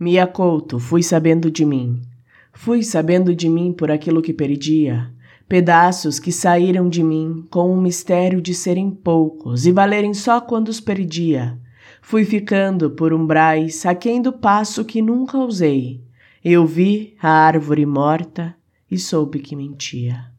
Me acolto, fui sabendo de mim. Fui sabendo de mim por aquilo que perdia, pedaços que saíram de mim com o mistério de serem poucos e valerem só quando os perdia. Fui ficando por umbrais aquém do passo que nunca usei. Eu vi a árvore morta e soube que mentia.